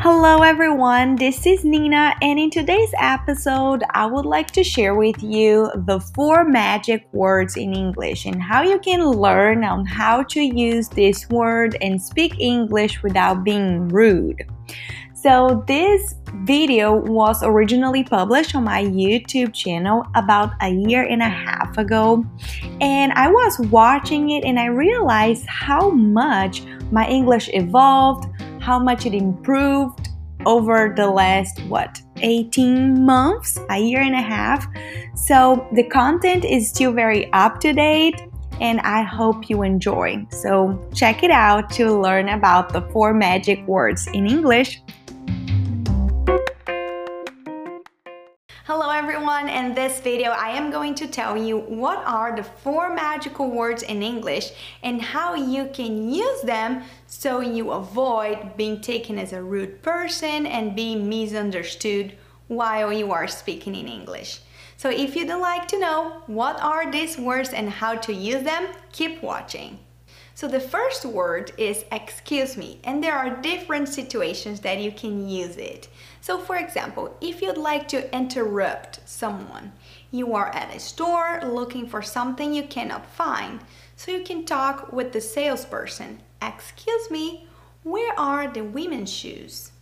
Hello, everyone. This is Nina, and in today's episode, I would like to share with you the four magic words in English and how you can learn on how to use this word and speak English without being rude. So, this video was originally published on my YouTube channel about a year and a half ago, and I was watching it and I realized how much my English evolved how much it improved over the last what 18 months a year and a half. So the content is still very up to date and i hope you enjoy. So check it out to learn about the four magic words in english everyone, in this video I am going to tell you what are the four magical words in English and how you can use them so you avoid being taken as a rude person and being misunderstood while you are speaking in English. So if you'd like to know what are these words and how to use them, keep watching. So the first word is excuse me, and there are different situations that you can use it. So for example, if you'd like to interrupt someone, you are at a store looking for something you cannot find. So you can talk with the salesperson. Excuse me, where are the women's shoes?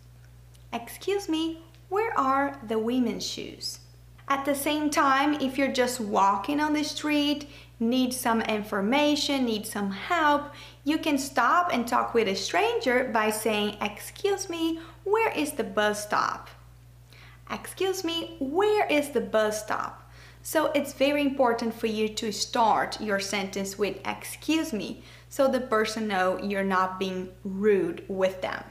Excuse me, where are the women's shoes? At the same time, if you're just walking on the street, need some information, need some help, you can stop and talk with a stranger by saying, Excuse me, where is the bus stop? Excuse me, where is the bus stop? So it's very important for you to start your sentence with excuse me so the person know you're not being rude with them.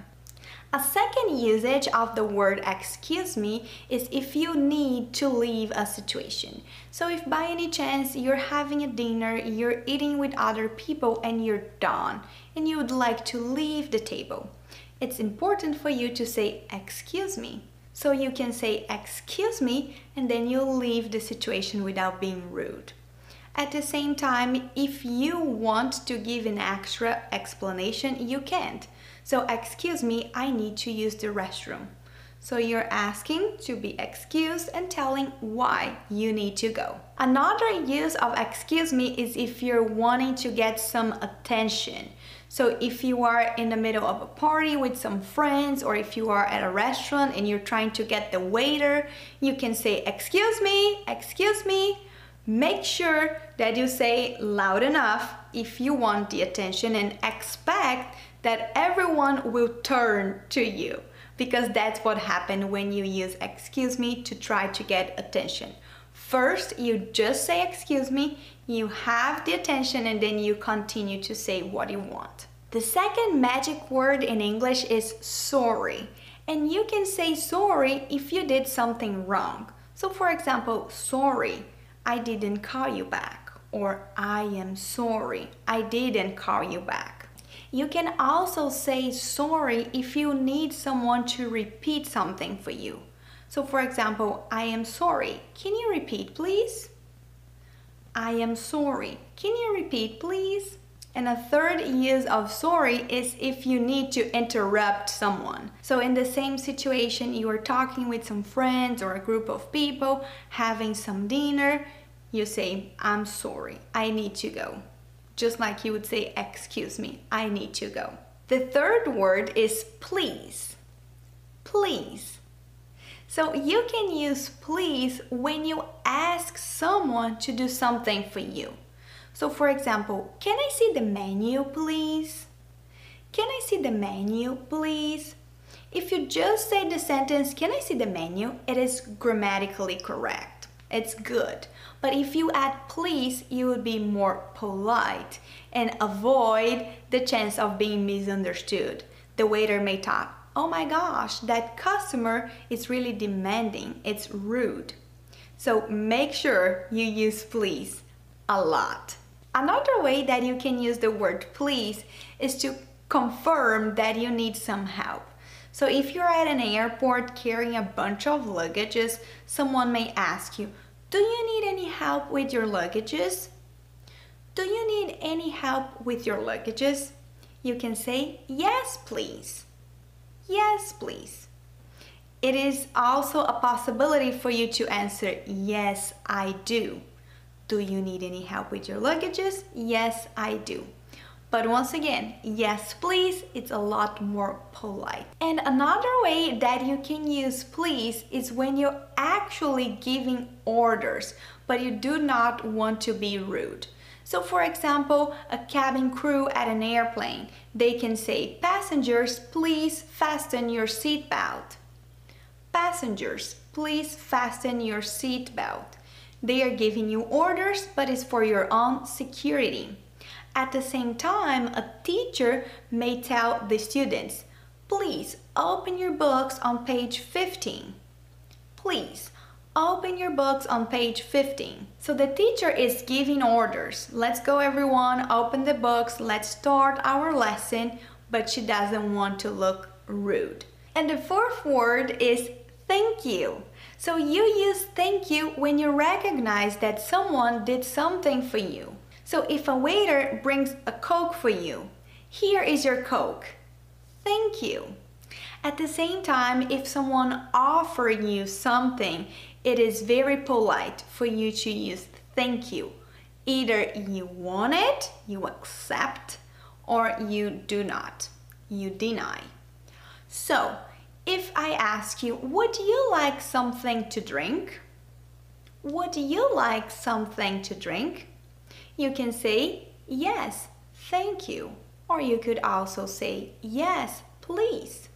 A second usage of the word excuse me is if you need to leave a situation. So if by any chance you're having a dinner, you're eating with other people and you're done and you would like to leave the table, it's important for you to say excuse me. So you can say excuse me and then you'll leave the situation without being rude. At the same time, if you want to give an extra explanation, you can't. So excuse me, I need to use the restroom. So you're asking to be excused and telling why you need to go. Another use of excuse me is if you're wanting to get some attention. So if you are in the middle of a party with some friends or if you are at a restaurant and you're trying to get the waiter, you can say excuse me, excuse me. Make sure that you say loud enough if you want the attention and expect that everyone will turn to you because that's what happened when you use excuse me to try to get attention. First, you just say excuse me, you have the attention and then you continue to say what you want. The second magic word in English is sorry. And you can say sorry if you did something wrong. So for example, sorry, I didn't call you back. Or I am sorry, I didn't call you back. You can also say sorry if you need someone to repeat something for you. So for example, I am sorry. Can you repeat please? I am sorry. Can you repeat please? And a third use of sorry is if you need to interrupt someone. So in the same situation, you are talking with some friends or a group of people, having some dinner, you say, I'm sorry, I need to go just like you would say, excuse me, I need to go. The third word is please. Please. So you can use please when you ask someone to do something for you. So for example, can I see the menu please? Can I see the menu please? If you just say the sentence, can I see the menu? It is grammatically correct it's good. But if you add please, you would be more polite and avoid the chance of being misunderstood. The waiter may talk, oh my gosh, that customer is really demanding, it's rude. So make sure you use please a lot. Another way that you can use the word please is to confirm that you need some help. So if you're at an airport carrying a bunch of luggages, someone may ask you, do you need any help with your luggages? Do you need any help with your luggages? You can say, yes, please. yes, please. It is also a possibility for you to answer, yes, I do. Do you need any help with your luggages? Yes, I do. But once again, yes please, it's a lot more polite. And another way that you can use please is when you're actually giving orders, but you do not want to be rude. So for example, a cabin crew at an airplane, they can say, passengers, please fasten your seatbelt. Passengers, please fasten your seatbelt. They are giving you orders, but it's for your own security. At the same time, a teacher may tell the students, please open your books on page 15. Please open your books on page 15. So the teacher is giving orders. Let's go everyone, open the books, let's start our lesson, but she doesn't want to look rude. And the fourth word is thank you. So you use thank you when you recognize that someone did something for you. So if a waiter brings a Coke for you, here is your Coke. Thank you. At the same time, if someone offered you something, it is very polite for you to use thank you. Either you want it, you accept, or you do not, you deny. So, if I ask you, would you like something to drink? Would you like something to drink? You can say, yes, thank you. Or you could also say, yes, please.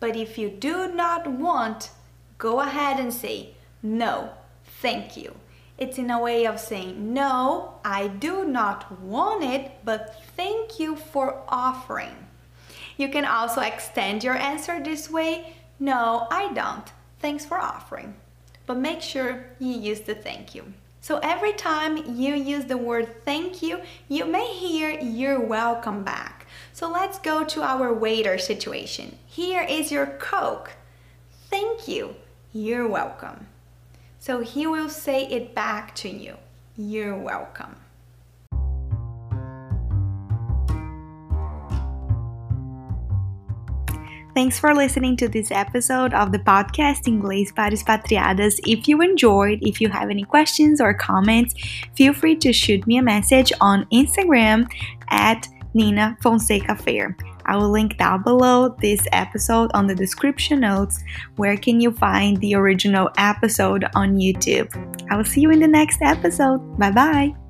But if you do not want, go ahead and say, no, thank you. It's in a way of saying, no, I do not want it, but thank you for offering. You can also extend your answer this way. No, I don't. Thanks for offering. But make sure you use the thank you. So every time you use the word thank you, you may hear you're welcome back. So let's go to our waiter situation. Here is your Coke. Thank you. You're welcome. So he will say it back to you. You're welcome. Thanks for listening to this episode of the podcast Inglês para Expatriadas. If you enjoyed, if you have any questions or comments, feel free to shoot me a message on Instagram at Nina Fonseca Fair. I will link down below this episode on the description notes where can you find the original episode on YouTube. I will see you in the next episode. Bye bye.